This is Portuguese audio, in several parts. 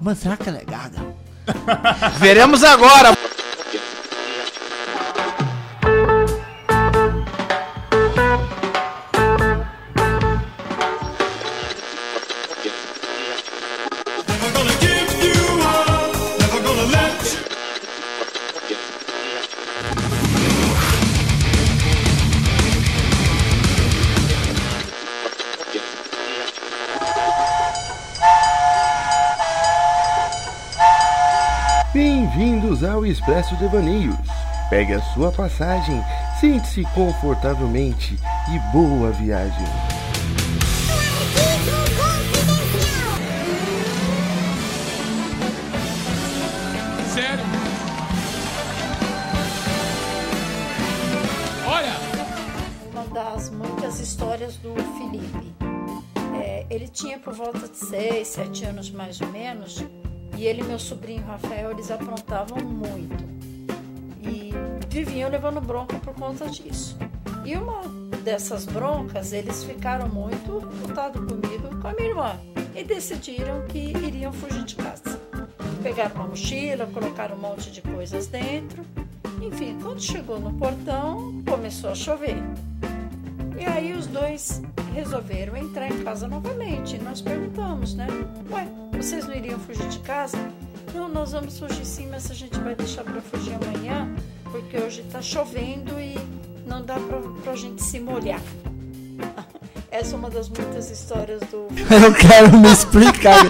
Mano, será que ela é gaga? Veremos agora. Bem-vindos ao Expresso Devaneios. Pegue a sua passagem, sente-se confortavelmente e boa viagem. Sério? Olha! uma das muitas histórias do Felipe. É, ele tinha por volta de 6, 7 anos mais ou menos, e ele e meu sobrinho Rafael, eles aprontavam muito. E viviam levando bronca por conta disso. E uma dessas broncas, eles ficaram muito revoltados comigo e com a minha irmã. E decidiram que iriam fugir de casa. Pegaram uma mochila, colocaram um monte de coisas dentro. Enfim, quando chegou no portão, começou a chover. E aí os dois resolveram entrar em casa novamente. Nós perguntamos, né? Ué, vocês não iriam fugir de casa? Não, nós vamos fugir sim, mas a gente vai deixar para fugir amanhã, porque hoje tá chovendo e não dá pra, pra gente se molhar. Essa é uma das muitas histórias do. Eu quero me explicar.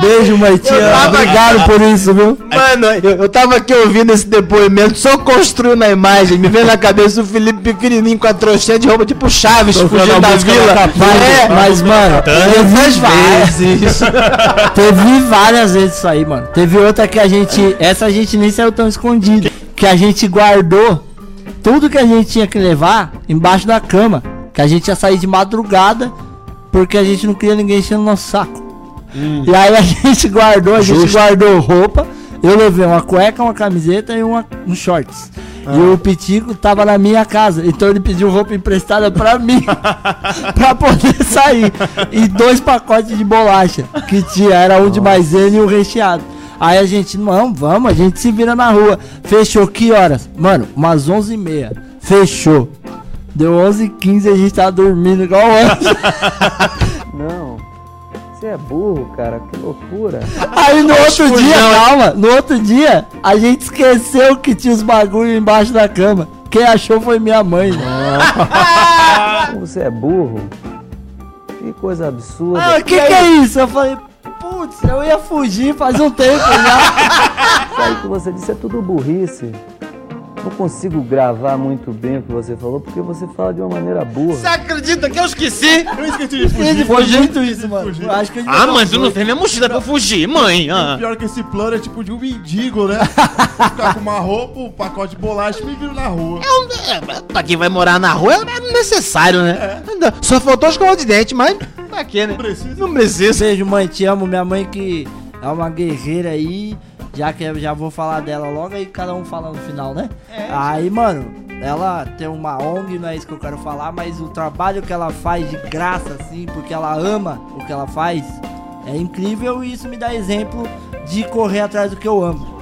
Beijo, Maitinha. Tava- Obrigado por isso, viu? Mano, eu, eu tava aqui ouvindo esse depoimento, só construindo a imagem, me vendo na cabeça o Felipe pequenininho com a trouxinha de roupa, tipo Chaves, fugindo da vila. da Capanga. É, Mas, mano, teve tantas várias. vezes. Teve várias vezes isso aí, mano. Teve outra que a gente. Essa a gente nem saiu tão escondido. Que a gente guardou tudo que a gente tinha que levar embaixo da cama. Que a gente ia sair de madrugada. Porque a gente não queria ninguém enchendo o nosso saco. E aí a gente guardou, a gente guardou roupa. Eu levei uma cueca, uma camiseta e uma, um shorts. E o Pitico tava na minha casa. Então ele pediu roupa emprestada pra mim. pra poder sair. E dois pacotes de bolacha. Que tinha, era um de maisena e o recheado. Aí a gente, não, vamos, a gente se vira na rua. Fechou que horas? Mano, umas 11h30. Fechou. Deu 11h15 e a gente tava dormindo igual antes. Não. Você é burro, cara. Que loucura. Aí no outro dia, calma, no outro dia, a gente esqueceu que tinha os bagulho embaixo da cama. Quem achou foi minha mãe. Você é burro. Que coisa absurda. Ah, o que, que é isso? Eu falei, putz, eu ia fugir faz um tempo já. Isso aí que você disse é tudo burrice. Não consigo gravar muito bem o que você falou, porque você fala de uma maneira burra. Você acredita que eu esqueci? Eu esqueci de fugir. Ele foi muito isso, mano. Eu acho que ele Ah, mas tu não fez minha mochila pra eu fugir, mãe. Ah. Pior que esse plano é tipo de um mendigo, né? Ficar com uma roupa, um pacote de bolacha e me viro na rua. É, pra quem vai morar na rua é necessário, né? Só faltou escovar de dente, mas pra quê, né? Não precisa. Não precisa. Beijo, mãe, te amo. Minha mãe que é uma guerreira aí. Já que eu já vou falar dela logo aí, cada um fala no final, né? aí, mano, ela tem uma ONG, não é isso que eu quero falar, mas o trabalho que ela faz de graça, assim, porque ela ama o que ela faz, é incrível e isso me dá exemplo de correr atrás do que eu amo.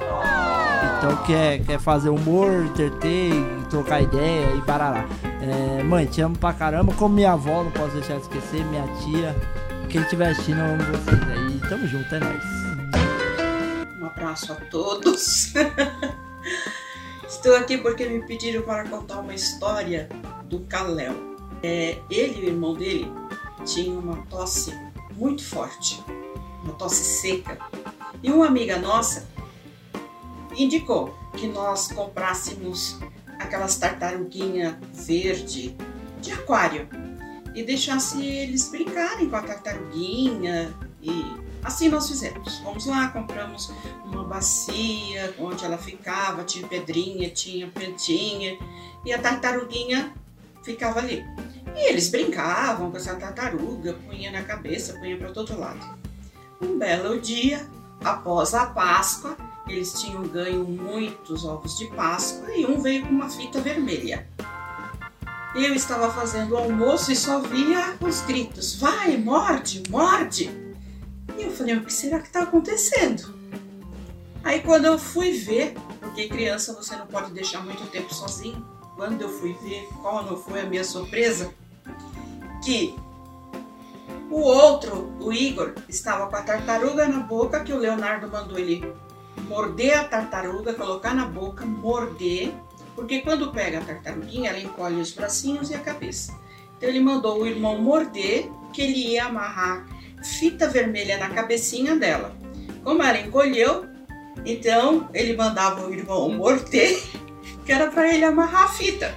Então quer, quer fazer humor, entreter, e trocar ideia e barará. É, mãe, te amo pra caramba, como minha avó, não posso deixar de esquecer, minha tia. Quem estiver assistindo, eu amo vocês aí. Tamo junto, é nóis. Abraço a todos. Estou aqui porque me pediram para contar uma história do Caléu. É, ele e o irmão dele tinham uma tosse muito forte, uma tosse seca. E uma amiga nossa indicou que nós comprássemos aquelas tartaruguinha verde de aquário e deixasse eles brincarem com a tartaruguinha e assim nós fizemos. Fomos lá, compramos uma bacia onde ela ficava, tinha pedrinha, tinha plantinha e a tartaruguinha ficava ali. E eles brincavam com essa tartaruga, punha na cabeça, punha para todo lado. Um belo dia, após a Páscoa, eles tinham ganho muitos ovos de Páscoa e um veio com uma fita vermelha. Eu estava fazendo o almoço e só via os gritos: vai, morde, morde! Eu falei, o que será que está acontecendo? Aí quando eu fui ver, porque criança você não pode deixar muito tempo sozinho, quando eu fui ver qual não foi a minha surpresa, que o outro, o Igor, estava com a tartaruga na boca, que o Leonardo mandou ele morder a tartaruga, colocar na boca, morder, porque quando pega a tartaruguinha, ela encolhe os bracinhos e a cabeça. Então ele mandou o irmão morder, que ele ia amarrar fita vermelha na cabecinha dela. Como ela encolheu, então ele mandava o irmão morder, que era para ele amarrar a fita.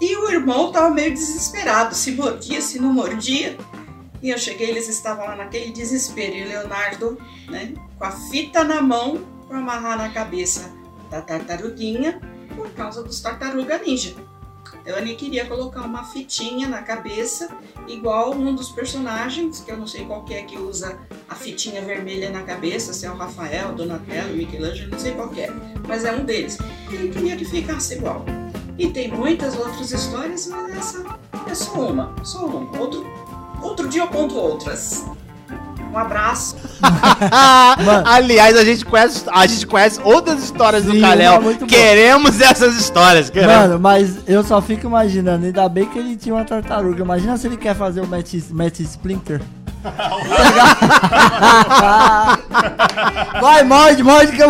E o irmão estava meio desesperado, se mordia, se não mordia. E eu cheguei, eles estavam lá naquele desespero. E o Leonardo, né, com a fita na mão para amarrar na cabeça da tartaruguinha, por causa dos tartaruga ninja. Ele queria colocar uma fitinha na cabeça, igual um dos personagens, que eu não sei qual que é que usa a fitinha vermelha na cabeça, se é o Rafael, Donatello, Michelangelo, não sei qual que é, mas é um deles. Ele queria que ficasse igual. E tem muitas outras histórias, mas essa é só uma, só uma. Outro, outro dia eu conto outras. Um abraço. Aliás, a gente conhece, a gente conhece outras histórias Sim, do Kalel. boa. Queremos essas histórias. Queremos. Mano, mas eu só fico imaginando, ainda bem que ele tinha uma tartaruga. Imagina se ele quer fazer o Matt, Matt Splinter. Vai, morde, morde que eu...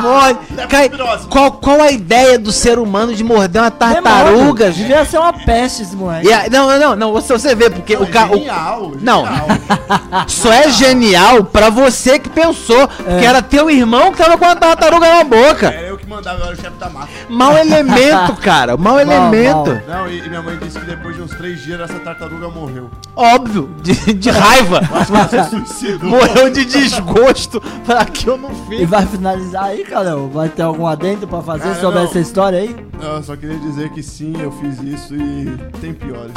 Morde. Cai- qual, qual a ideia do ser humano de morder uma tartaruga? Demônio, Devia ser uma peste esse moleque. A- não, não, não, não, você, você vê, porque Não, o, ca, o genial, Não. genial. só é genial pra você que pensou que era teu irmão que tava com a tartaruga na boca. Que mandava, eu era o chefe da máfia. Mau elemento, cara, mau elemento. Não, e, e minha mãe disse que depois de uns três dias essa tartaruga morreu. Óbvio, de, de raiva. Suicidou. Morreu de desgosto. Pra que eu não E fiz. vai finalizar aí, Calel? Vai ter algum adendo pra fazer Cara, sobre não. essa história aí? Eu só queria dizer que sim, eu fiz isso e tem piores.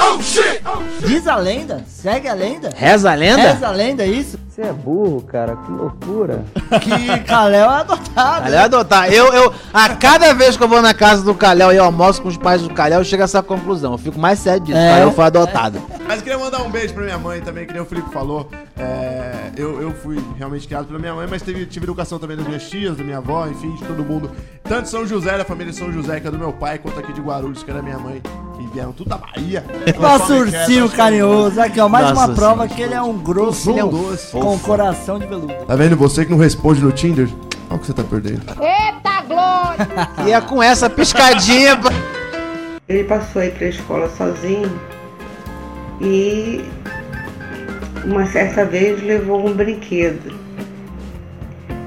Diz a lenda, segue a lenda. Reza a lenda? Reza a lenda, é isso? Você é burro, cara, que loucura. Que Calel é adotado. Calhau adotar. Eu, eu, a cada vez que eu vou na casa do Calhau e eu almoço com os pais do Calhau, eu chego a essa conclusão. Eu fico mais sério disso. É. Calhau foi adotado. Mas queria mandar um beijo pra minha mãe também, que nem o Felipe falou. É, eu, eu fui realmente criado pela minha mãe, mas teve, tive educação também das minhas tias, da minha avó, enfim, de todo mundo. Tanto de São José, da família de São José, que é do meu pai, quanto aqui de Guarulhos, que era minha mãe, vieram tudo da Bahia. Nosso ursinho carinhoso. Aqui, ó, mais Nossa uma prova que ele é um grosso Ele é um doce, com coração de veludo. Tá vendo você que não responde no Tinder? Olha o que você tá perdendo. E é com essa piscadinha. pra- Ele passou a ir para a escola sozinho e uma certa vez levou um brinquedo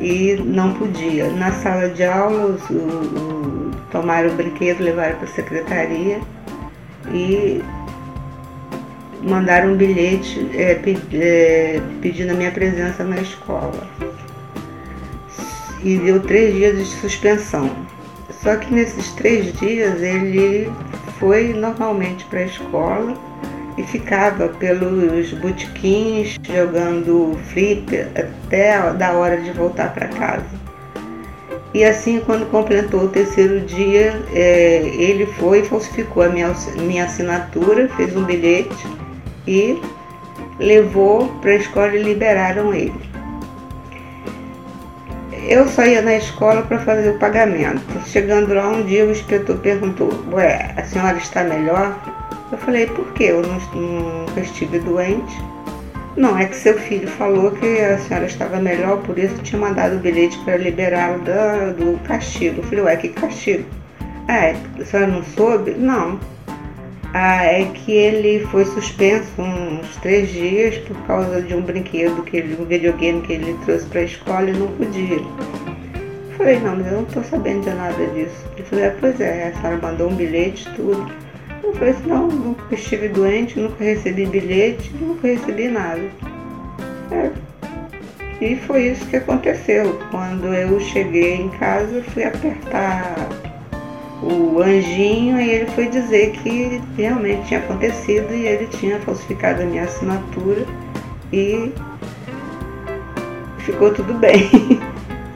e não podia. Na sala de aula, o- o- tomaram o brinquedo, levaram para a secretaria e mandaram um bilhete é, pe- é, pedindo a minha presença na escola. E deu três dias de suspensão. Só que nesses três dias ele foi normalmente para a escola e ficava pelos botequins jogando flip até da hora de voltar para casa. E assim, quando completou o terceiro dia, é, ele foi e falsificou a minha, minha assinatura, fez um bilhete e levou para a escola e liberaram ele. Eu só ia na escola para fazer o pagamento. Chegando lá um dia o inspetor perguntou, ué, a senhora está melhor? Eu falei, por quê? Eu não, nunca estive doente. Não, é que seu filho falou que a senhora estava melhor, por isso tinha mandado o bilhete para liberá-lo do castigo. Eu falei, ué, que castigo? Ah, é, a senhora não soube? Não. Ah, é que ele foi suspenso uns três dias por causa de um brinquedo, que ele, um videogame que ele trouxe para a escola e não podia. Eu falei, não, mas eu não estou sabendo de nada disso. Ele falou, é, pois é, a senhora mandou um bilhete, tudo. Eu falei assim, não, nunca estive doente, nunca recebi bilhete, nunca recebi nada. É. E foi isso que aconteceu. Quando eu cheguei em casa, fui apertar o anjinho e ele foi dizer que realmente tinha acontecido e ele tinha falsificado a minha assinatura e ficou tudo bem.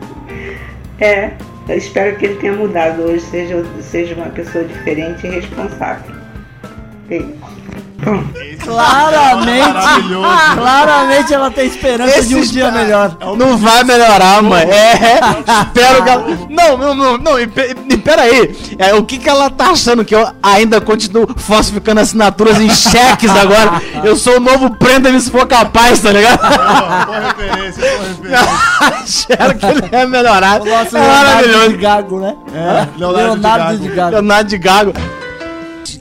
é, eu espero que ele tenha mudado hoje, seja, seja uma pessoa diferente e responsável. Esse Claramente, claramente ela tem esperança de um dia melhor. Não vai melhorar, mãe. É, espero que ela... Não, não, não, não, e pe- e peraí. É, o que que ela tá achando? Que eu ainda continuo falsificando assinaturas em cheques agora? Eu sou o novo prenda-me se for capaz, tá ligado? Boa, boa referência, boa referência. Acharam que ele ia melhorar. O nosso É Leonardo maravilhoso. de Gago, né? É, Leonardo de Gago. Leonardo de Gago.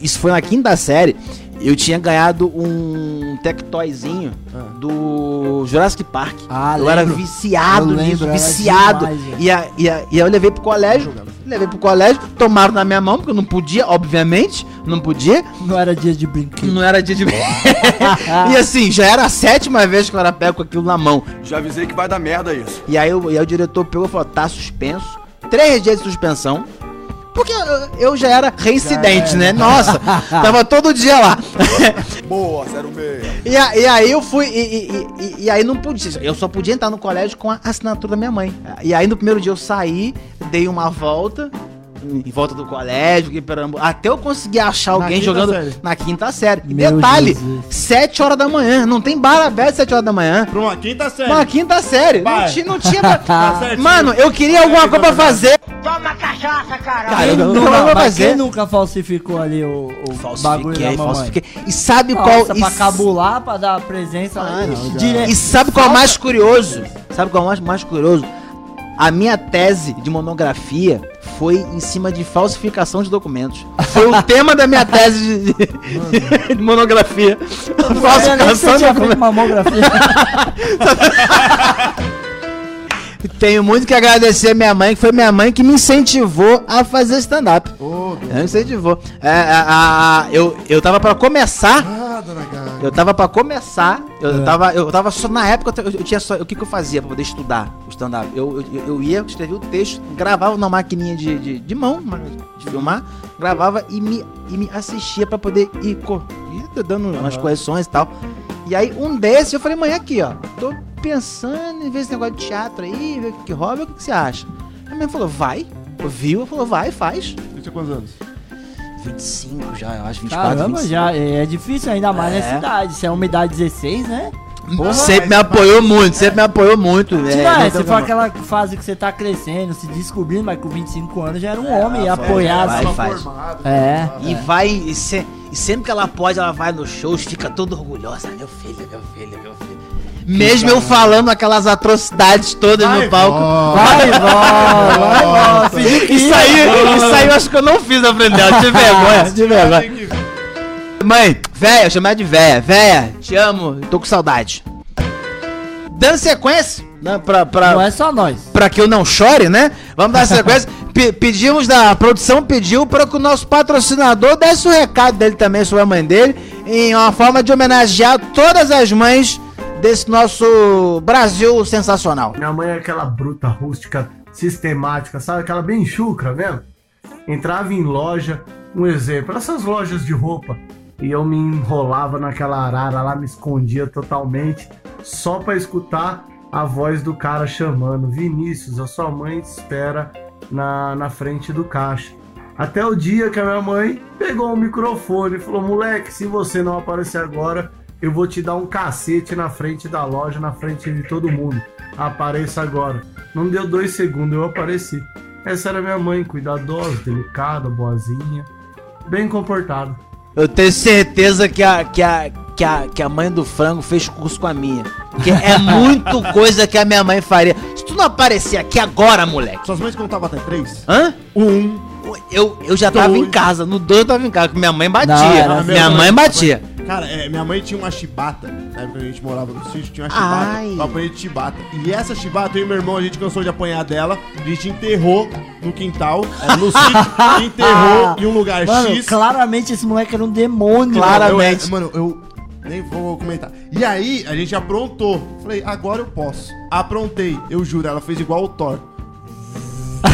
Isso foi na quinta série. Eu tinha ganhado um tectoyzinho do Jurassic Park. Ah, eu era lembro. viciado Eu lembro, nisso, era viciado. demais, e, a- e, a- e aí eu levei pro colégio. Levei pro colégio, tomaram na minha mão, porque eu não podia, obviamente, não podia. Não era dia de brinquedo. Não era dia de. e assim, já era a sétima vez que eu era pego com aquilo na mão. Já avisei que vai dar merda isso. E aí, o- e aí o diretor pegou e falou: tá suspenso. Três dias de suspensão. Porque eu, já era reincidente, né? Nossa, tava todo dia lá. Boa, 06. E, a- e aí eu fui. E, e- e- e aí não podia. Eu só podia entrar no colégio com a assinatura da minha mãe. E aí no primeiro dia eu saí, dei uma volta. Em volta do colégio, até eu conseguir achar alguém quinta jogando série. na quinta série. E Meu detalhe, Jesus. 7 horas da manhã, não tem bar aberto 7 horas da manhã. Pra uma quinta série. Uma quinta série, não, tinha, não tinha. Tá certinho. Mano, eu queria alguma coisa pra fazer. Cara, eu, Quem eu, nunca, eu vou mas fazer. quem nunca falsificou ali o, o bagulho da Falsifiquei, mamãe? falsifiquei. E sabe Nossa, qual. pra e- cabular, pra dar presença lá. dire- E sabe qual é o mais curioso? Sabe qual é o mais, mais curioso? A minha tese de monografia foi em cima de falsificação de documentos. Foi o tema da minha tese de, de- de monografia. Não Falsificação de documentos. mamografia. Tenho muito que agradecer a minha mãe, que foi minha mãe que me incentivou a fazer stand-up. Ela me incentivou. É, a- a- a- eu, eu tava pra começar. Ah, dona. Eu tava pra começar, eu, É. tava, eu tava só na época eu, eu tinha só, o que que eu fazia pra poder estudar o stand-up? Eu, eu, eu ia, escrevia o texto, gravava na maquininha de, de, de mão, de filmar, gravava e me, e me assistia pra poder ir, co- ir dando umas correções e tal. E aí um desses eu falei, mãe, aqui ó, tô pensando em ver esse negócio de teatro aí, ver o que que rola, o que que você acha? A minha mãe falou, vai, viu, falou, vai, faz. Você tinha quantos anos? 25 já, eu acho, 24, Caramba, 25. já é difícil ainda mais É. nessa idade. Se é uma idade 16, né? Porra. Sempre me apoiou muito, sempre me apoiou muito. É, é, se for aquela fase que você tá crescendo, se descobrindo, mas com 25 anos já era um É, homem vai, apoiado. vai, Tava faz. formado. É. E vai, e, se- e sempre que ela pode, ela vai nos shows, fica toda orgulhosa. Meu filho, meu filho, meu filho. Mesmo eu falando aquelas atrocidades todas Vai, no palco. Vai, vai, eu acho que eu não fiz aprender. Eu tive vergonha, tive vergonha. Tem que- Mãe, véia, eu chamo ela de véia. Véia, te amo, tô com saudade. Dando sequência, né, pra, pra, Não é só nós. Pra que eu não chore, né? Vamos dar sequência. Pe- pedimos da a produção pediu para que o nosso patrocinador desse o recado dele também sobre a mãe dele, em uma forma de homenagear todas as mães desse nosso Brasil sensacional. Minha mãe é aquela bruta rústica, sistemática, sabe? Aquela bem chucra mesmo. Entrava em loja, um exemplo, essas lojas de roupa, e eu me enrolava naquela arara lá, me escondia totalmente, só pra escutar a voz do cara chamando: Vinícius, a sua mãe te espera na, na frente do caixa. Até o dia que a minha mãe pegou o microfone e falou: Moleque, se você não aparecer agora, eu vou te dar um cacete na frente da loja, na frente de todo mundo. Apareça agora. Não deu dois segundos, eu apareci. Essa era minha mãe, cuidadosa, delicada, boazinha, bem comportada. Eu tenho certeza que a, que a, que a, que a mãe do frango fez curso com a minha. Porque é muito coisa que a minha mãe faria. Se tu não aparecer aqui agora, moleque. Suas mães contavam até três? Hã? Um. Eu, eu já tava Dois. em casa. No dois eu tava em casa, porque minha mãe batia. Não, era minha assim. mãe batia. Cara, é, minha mãe tinha uma chibata. Na época que a gente morava no sítio, tinha uma Ai. chibata. Eu apanhei de chibata. E essa chibata, eu e meu irmão, a gente cansou de apanhar dela. A gente enterrou no quintal. Era no sítio. enterrou em um lugar Mano, X. claramente esse moleque era um demônio. Claramente. Eu, mano, eu nem vou comentar. E aí, a gente aprontou. Falei, agora eu posso. Aprontei, eu juro, ela fez igual o Thor.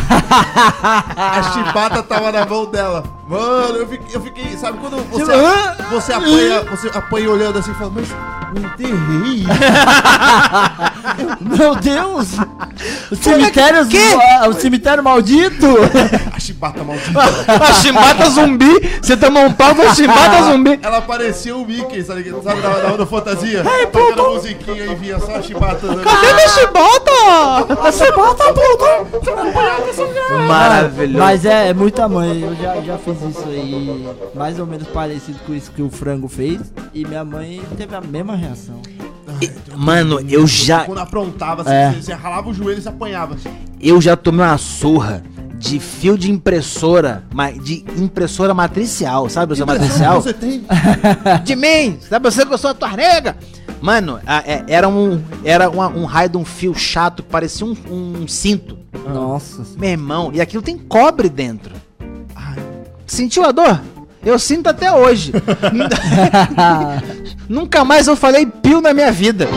a chibata tava na mão dela. Mano, eu fiquei, eu fiquei sabe quando você, você apanha, você apanha olhando assim e fala, mas eu enterrei. Meu Deus! O cemitério, quê? o cemitério maldito! A chibata maldita. A chibata zumbi! Você tomou um pau da chibata zumbi! Ela parecia o Mickey, sabe, sabe da, da, da fantasia? Ei, Aquela musiquinha e vinha só a chibata. Cadê minha chibata? A chibata, puta! Maravilhoso. Mas é, é muita mãe. Eu já, já fiz isso aí, mais ou menos parecido com isso que o frango fez. E minha mãe teve a mesma reação. Mano, eu já, Quando aprontava, você, É. você, ralava o joelho e você apanhava. eu já tomei uma surra de fio de impressora, de impressora matricial, sabe o seu matricial? Você tem? de mim! Sabe você que eu sou a tua nega? Mano, é- era um era uma- um raio de um fio chato que parecia um, um cinto. Nossa. Meu irmão, e aquilo tem cobre dentro. Sentiu a dor? Eu sinto até hoje. Nunca mais eu falei pio na minha vida.